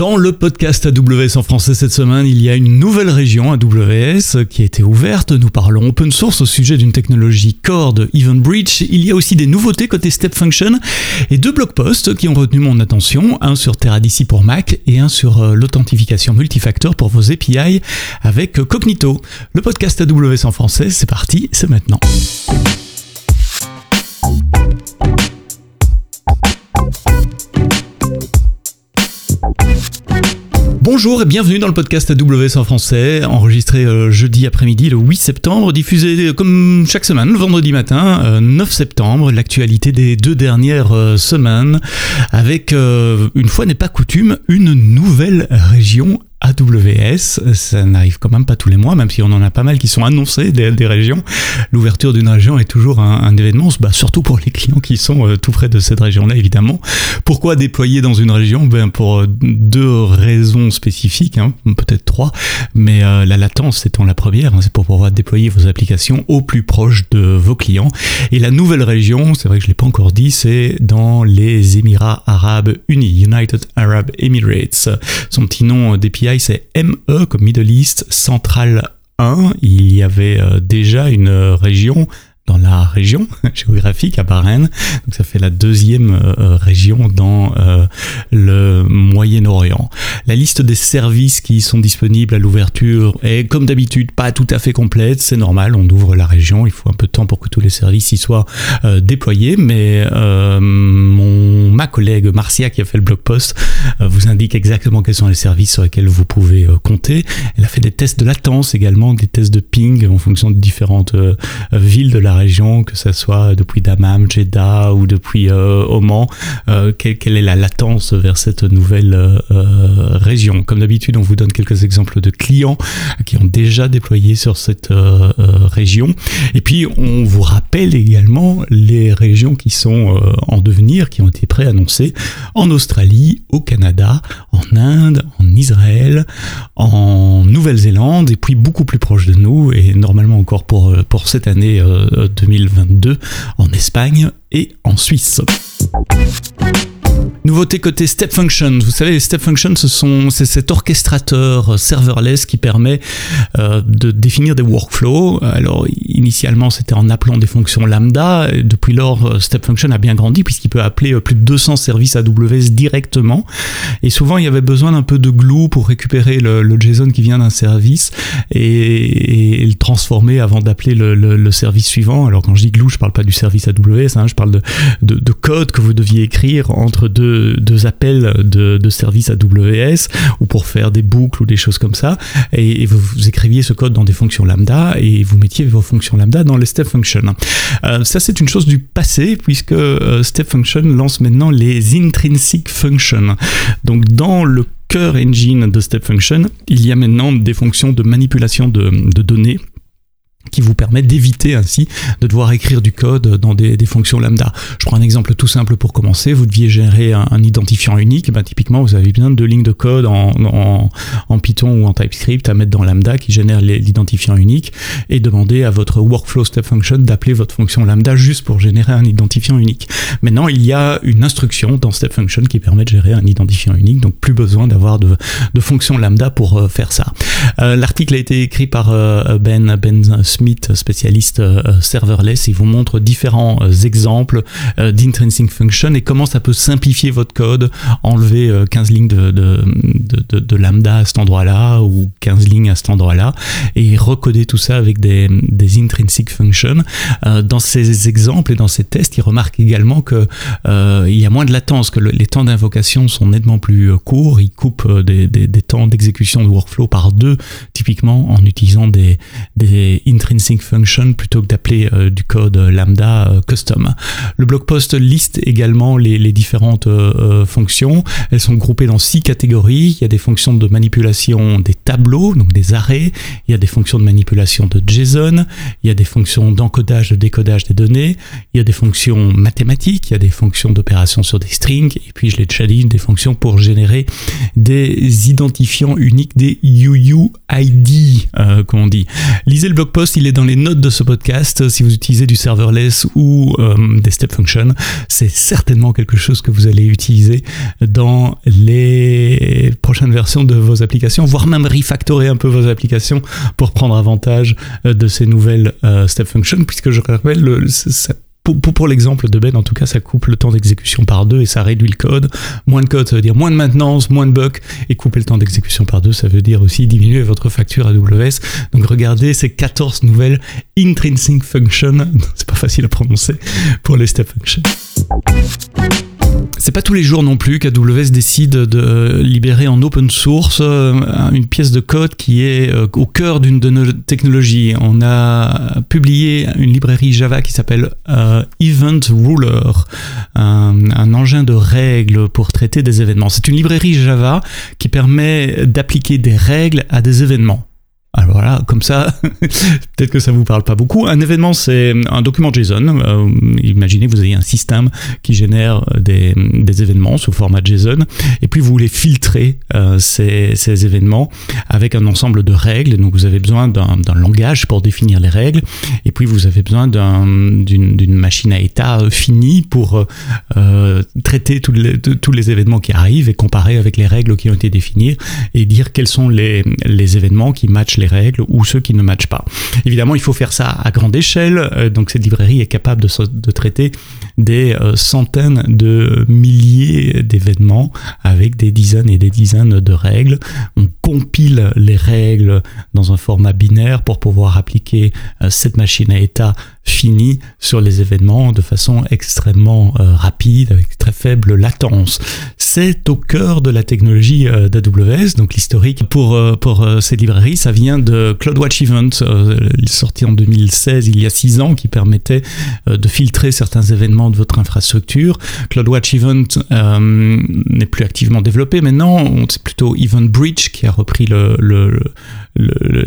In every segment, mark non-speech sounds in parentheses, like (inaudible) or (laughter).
Dans le podcast AWS en français cette semaine, il y a une nouvelle région AWS qui a été ouverte. Nous parlons open source au sujet d'une technologie core de. Il y a aussi des nouveautés côté Step Function et deux blog posts qui ont retenu mon attention. Un sur Teradisi pour Mac et un sur euh, l'authentification multifacteur pour vos API avec Cognito. Le podcast AWS en français, c'est parti, c'est maintenant. Bonjour et bienvenue dans le podcast AWS en français, enregistré euh, jeudi après-midi le 8 septembre, diffusé euh, comme chaque semaine le vendredi matin 9 euh, septembre, l'actualité des deux dernières semaines, avec, une fois n'est pas coutume, une nouvelle région AWS, ça n'arrive quand même pas tous les mois, même si on en a pas mal qui sont annoncés des, régions. L'ouverture d'une région est toujours un, événement, bah, surtout pour les clients qui sont euh, tout près de cette région-là, évidemment. Pourquoi déployer dans une région? Ben, Pour euh, deux raisons spécifiques, hein, peut-être trois, mais euh, la latence étant la première, hein, c'est pour pouvoir déployer vos applications au plus proche de vos clients. Et la nouvelle région, c'est vrai que je ne l'ai pas encore dit, c'est dans les Émirats Arabes Unis, United Arab Emirates. Son petit nom d'API c'est ME comme Middle East Central 1. Il y avait euh, déjà une région la région (laughs) géographique à Bahreïn. Donc ça fait la deuxième euh, euh, région dans euh, le Moyen-Orient. La liste des services qui sont disponibles à l'ouverture est comme d'habitude pas tout à fait complète. C'est normal, on ouvre la région, il faut un peu de temps pour que tous les services y soient déployés. Mais mon, ma collègue Marcia qui a fait le blog post vous indique exactement quels sont les services sur lesquels vous pouvez compter. Elle a fait des tests de latence également, des tests de ping en fonction de différentes villes de la région, que ce soit depuis Dammam, Jeddah ou depuis euh, Oman, euh, quelle, est la latence vers cette nouvelle euh, région? Comme d'habitude, on vous donne quelques exemples de clients qui ont déjà déployé sur cette région. Et puis, on vous rappelle également les régions qui sont en devenir, qui ont été préannoncées en Australie, au Canada, en Inde, en Israël, en Nouvelle-Zélande et puis beaucoup plus proche de nous et normalement encore pour, pour cette année 2022 en Espagne et en Suisse. Nouveauté côté Step Function. Vous savez, les Step Functions, ce sont, c'est cet orchestrateur serverless qui permet euh, de définir des workflows. Alors, initialement, c'était en appelant des fonctions lambda. depuis lors, euh, Step Function a bien grandi puisqu'il peut appeler euh, plus de 200 services AWS directement. Et souvent, il y avait besoin d'un peu de glue pour récupérer le, JSON qui vient d'un service et, le transformer avant d'appeler le, service suivant. Alors, quand je dis glue, je parle pas du service AWS, hein, je parle de, de code que vous deviez écrire entre deux deux, appels de, services AWS ou pour faire des boucles ou des choses comme ça. Et, vous, écriviez ce code dans des fonctions lambda et vous mettiez vos fonctions lambda dans les step functions. Euh, ça, c'est une chose du passé puisque euh, step function lance maintenant les intrinsic functions. Donc, dans le cœur engine de step function, il y a maintenant des fonctions de manipulation de données qui vous permet d'éviter ainsi de devoir écrire du code dans des, fonctions lambda. Je prends un exemple tout simple pour commencer. Vous deviez gérer un, identifiant unique. Ben, typiquement, vous avez besoin de lignes de code en, en, Python ou en TypeScript à mettre dans lambda qui génère l'identifiant unique et demander à votre workflow step function d'appeler votre fonction lambda juste pour générer un identifiant unique. Maintenant, il y a une instruction dans step function qui permet de gérer un identifiant unique, donc plus besoin d'avoir de, de fonctions lambda pour euh, faire ça. Euh, l'article a été écrit par euh, Ben Ben spécialiste euh, serverless. Il vous montre différents euh, exemples euh, d'intrinsic function et comment ça peut simplifier votre code, enlever 15 lignes de, lambda à cet endroit-là ou 15 lignes à cet endroit-là et recoder tout ça avec des, intrinsic functions. dans ces exemples et dans ces tests, il remarque également que il y a moins de latence, que les temps d'invocation sont nettement plus courts. Il coupe des temps d'exécution de workflow par deux, typiquement en utilisant des, des intrinsic functions plutôt que d'appeler euh, du code lambda euh, custom. Le blog post liste également les, les différentes euh, fonctions. Elles sont groupées dans six catégories. Il y a des fonctions de manipulation des tableaux, donc des arrêts. Il y a des fonctions de manipulation de JSON. Il y a des fonctions d'encodage, de décodage des données. Il y a des fonctions mathématiques. Il y a des fonctions d'opération sur des strings. Et puis, je déjà dit, des fonctions pour générer des identifiants uniques, des UUID, euh, comme on dit. Lisez le blog post, il est dans les notes de ce podcast. Si vous utilisez du serverless ou euh, des step functions, c'est certainement quelque chose que vous allez utiliser dans les prochains prochaine version de vos applications, voire même refactorer un peu vos applications pour prendre avantage de ces nouvelles step functions, puisque je rappelle, le, pour, l'exemple de Ben, en tout cas, ça coupe le temps d'exécution par deux et ça réduit le code. Moins de code, ça veut dire moins de maintenance, moins de bugs. Et couper le temps d'exécution par deux, ça veut dire aussi diminuer votre facture AWS. Donc regardez ces 14 nouvelles intrinsic functions, (laughs) c'est pas facile à prononcer, pour les step functions. C'est pas tous les jours non plus qu'AWS décide de libérer en open source euh, une pièce de code qui est euh, au cœur d'une de nos technologies. On a publié une librairie Java qui s'appelle euh, Event Ruler, un, engin de règles pour traiter des événements. C'est une librairie Java qui permet d'appliquer des règles à des événements. Alors voilà, comme ça, (laughs) peut-être que ça vous parle pas beaucoup. Un événement, c'est un document JSON. Euh, imaginez vous avez un système qui génère des, des, événements sous format JSON, et puis vous voulez filtrer euh, ces, ces, événements avec un ensemble de règles. Donc vous avez besoin d'un langage pour définir les règles, et puis vous avez besoin d'une machine à état finie pour euh, traiter tous les, tous les événements qui arrivent et comparer avec les règles qui ont été définies et dire quels sont les, les événements qui matchent les règles ou ceux qui ne matchent pas. Évidemment, il faut faire ça à grande échelle, euh, donc cette librairie est capable de, traiter des euh, centaines de milliers d'événements avec des dizaines et des dizaines de règles. Compile les règles dans un format binaire pour pouvoir appliquer euh, cette machine à état fini sur les événements de façon extrêmement euh, rapide, avec très faible latence. C'est au cœur de la technologie euh, d'AWS, donc l'historique pour, pour ces librairies, ça vient de CloudWatch Event, sorti en 2016, il y a six ans, qui permettait de filtrer certains événements de votre infrastructure. CloudWatch Event n'est plus activement développé maintenant, c'est plutôt Event Bridge qui a repris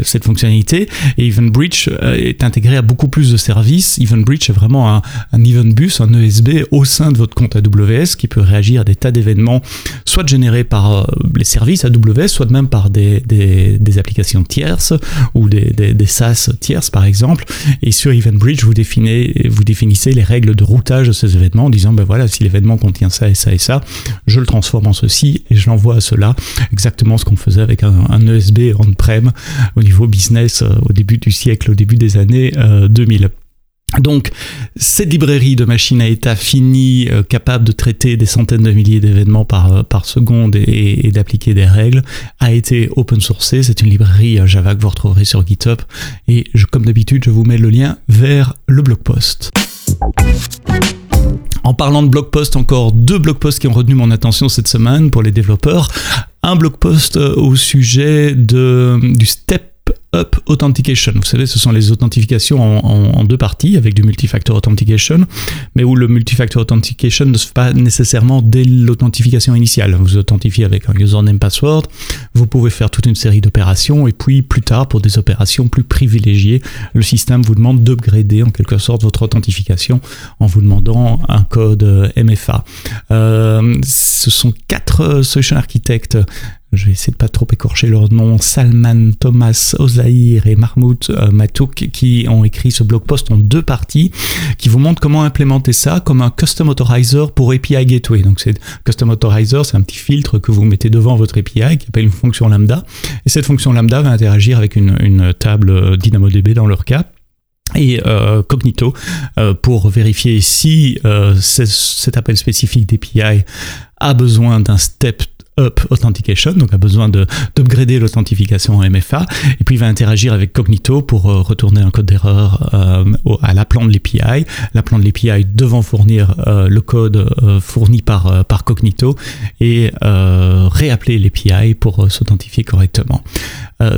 cette fonctionnalité, et Event Bridge est intégré à beaucoup plus de services EventBridge est vraiment un, un event bus, un ESB au sein de votre compte AWS qui peut réagir à des tas d'événements, soit générés par euh, les services AWS, soit même par des, applications tierces ou des, SaaS tierces par exemple. Et sur EventBridge, vous, vous définissez les règles de routage de ces événements en disant ben voilà, si l'événement contient ça et ça et ça, je le transforme en ceci et je l'envoie à cela. Exactement ce qu'on faisait avec un, un ESB on-prem au niveau business euh, au début du siècle, au début des années 2000. Euh, donc, cette librairie de machines à état finies, euh, capable de traiter des centaines de milliers d'événements par, par seconde et, d'appliquer des règles, a été open sourcée. C'est une librairie Java que vous retrouverez sur GitHub. Et comme d'habitude, je vous mets le lien vers le blog post. En parlant de blog post, encore deux blog posts qui ont retenu mon attention cette semaine pour les développeurs. Un blog post au sujet de, du step Up Authentication. Vous savez, ce sont les authentifications en, deux parties avec du multifactor authentication, mais où le multifactor authentication ne se fait pas nécessairement dès l'authentification initiale. Vous authentifiez avec un username password, vous pouvez faire toute une série d'opérations et puis plus tard, pour des opérations plus privilégiées, le système vous demande d'upgrader en quelque sorte votre authentification en vous demandant un code MFA. Euh, ce sont quatre solution architectes je vais essayer de pas trop écorcher leur nom, Salman Thomas Ozaïr et Mahmoud euh, Matouk, qui ont écrit ce blog post en deux parties, qui vous montrent comment implémenter ça comme un custom authorizer pour API Gateway. Donc c'est custom authorizer, c'est un petit filtre que vous mettez devant votre API qui appelle une fonction lambda, et cette fonction lambda va interagir avec une, table DynamoDB dans leur cas. Et euh, Cognito euh, pour vérifier si cet appel spécifique d'API a besoin d'un step Up Authentication, donc a besoin d'upgrader l'authentification en MFA, et puis il va interagir avec Cognito pour euh, retourner un code d'erreur euh, à l'appelant de l'API, l'appelant de l'API devant fournir euh, le code fourni par, par Cognito et réappeler l'API pour s'authentifier correctement.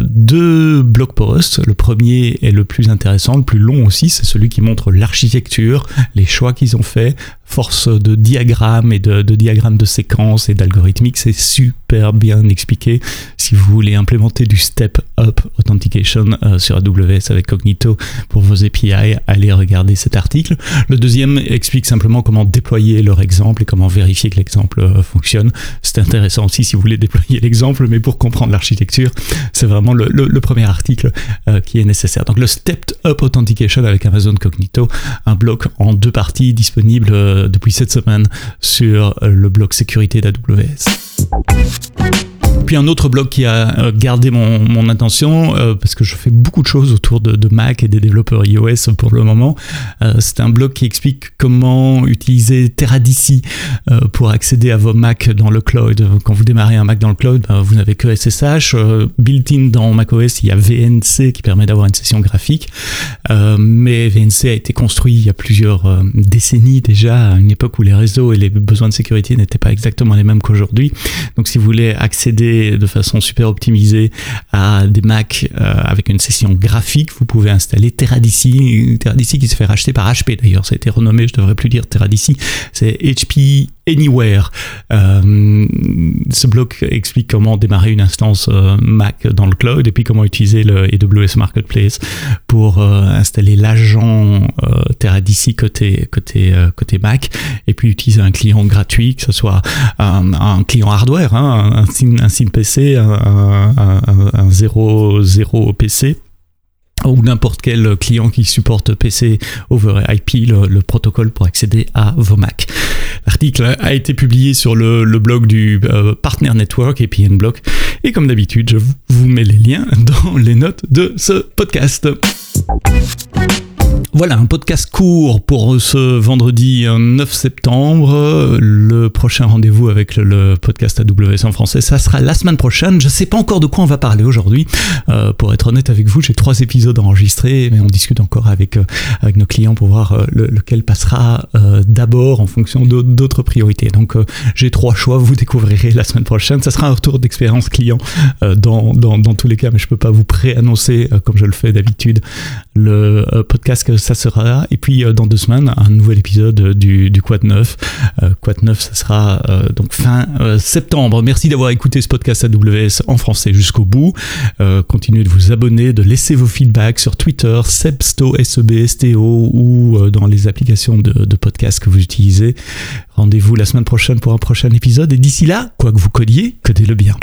deux blog posts, le premier est le plus intéressant, le plus long aussi, c'est celui qui montre l'architecture, les choix qu'ils ont fait, force de diagrammes et de, diagrammes de séquences et d'algorithmique, c'est super bien expliqué. Si vous voulez implémenter du step up authentication euh, sur AWS avec Cognito pour vos API, allez regarder cet article. Le deuxième explique simplement comment déployer leur exemple et comment vérifier que l'exemple euh, fonctionne. C'est intéressant aussi si vous voulez déployer l'exemple, mais pour comprendre l'architecture, c'est vraiment le, premier article euh, qui est nécessaire. Donc le stepped up authentication avec Amazon Cognito, un bloc en deux parties disponible depuis cette semaine sur le blog sécurité d'AWS. Thank Puis un autre blog qui a euh, gardé mon, attention, euh, parce que je fais beaucoup de choses autour de, Mac et des développeurs iOS pour le moment. Euh, c'est un blog qui explique comment utiliser Teradisy euh, pour accéder à vos Mac dans le cloud. Quand vous démarrez un Mac dans le cloud, ben, vous n'avez que SSH. Built-in dans macOS, il y a VNC qui permet d'avoir une session graphique. mais VNC a été construit il y a plusieurs décennies déjà, à une époque où les réseaux et les besoins de sécurité n'étaient pas exactement les mêmes qu'aujourd'hui. Donc si vous voulez accéder de façon super optimisée à des Mac euh, avec une session graphique, vous pouvez installer Teradisy, Teradisy qui se fait racheter par HP d'ailleurs, ça a été renommé, je devrais plus dire Teradisy, c'est HP Anywhere. Euh, ce bloc explique comment démarrer une instance euh, Mac dans le cloud et puis comment utiliser le AWS Marketplace pour installer l'agent Teradisy côté côté euh, côté Mac et puis utiliser un client gratuit, que ce soit un, client hardware, hein, un, un, un PC, un, un, 0, PC ou n'importe quel client qui supporte PC over IP, le, le, protocole pour accéder à vos Mac. L'article a été publié sur le, blog du euh, Partner Network, Block, et comme d'habitude, je vous mets les liens dans les notes de ce podcast. Voilà, un podcast court pour ce vendredi 9 septembre. Le prochain rendez-vous avec le, podcast AWS en français, ça sera la semaine prochaine. Je ne sais pas encore de quoi on va parler aujourd'hui. Euh, pour être honnête avec vous, j'ai trois épisodes enregistrés, mais on discute encore avec, euh, nos clients pour voir euh, le, lequel passera euh, d'abord en fonction d'autres priorités. Donc euh, j'ai trois choix, vous découvrirez la semaine prochaine. Ça sera un retour d'expérience client euh, dans, tous les cas, mais je ne peux pas vous préannoncer, comme je le fais d'habitude, le podcast ça sera là. Et puis euh, dans deux semaines, un nouvel épisode euh, du, du Quad 9. Euh, Quad 9, ça sera donc fin septembre. Merci d'avoir écouté ce podcast AWS en français jusqu'au bout. continuez de vous abonner, de laisser vos feedbacks sur Twitter, Sebsto, SEBSTO ou dans les applications de, de podcast que vous utilisez. Rendez-vous la semaine prochaine pour un prochain épisode. Et d'ici là, quoi que vous codiez, codez-le bien.